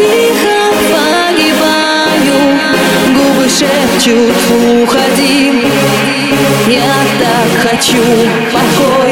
тихо погибаю Губы шепчут, уходи Я так хочу покой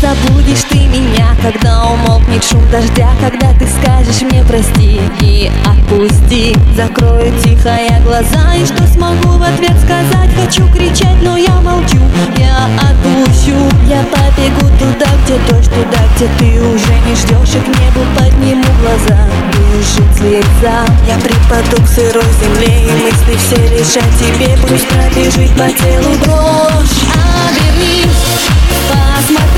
забудешь ты меня, когда умолкнет шум дождя Когда ты скажешь мне прости и отпусти Закрою тихо я глаза и что смогу в ответ сказать? Хочу кричать, но я молчу, я отпущу. Я побегу туда, где дождь, туда, где ты уже не ждешь И к небу подниму глаза, бежит слеза Я припаду к сырой земле и мысли все решать тебе. Пусть пробежит по телу дрожь. Обернись Посмотри,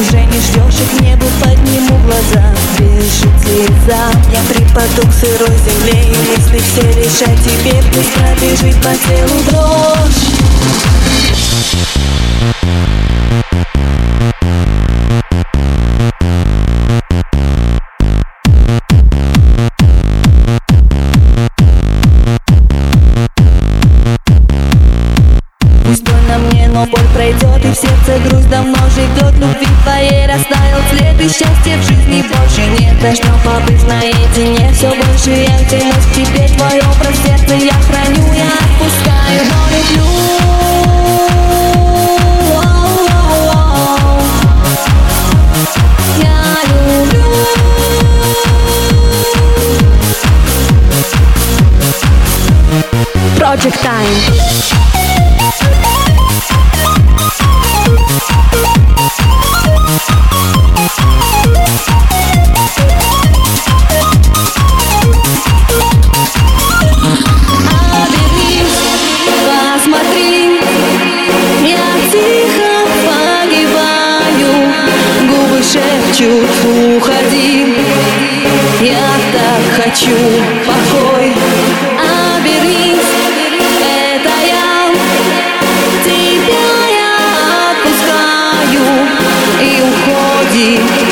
уже не ждешь И к небу подниму глаза, бежит слеза Я припаду к сырой земле и мысли все решать тебе Пусть пробежит по телу дрожь побыть наедине. Все больше я тянусь к тебе Твой образ сердце я храню. Я отпускаю, но люблю хочу покой. Обернись, это уходи.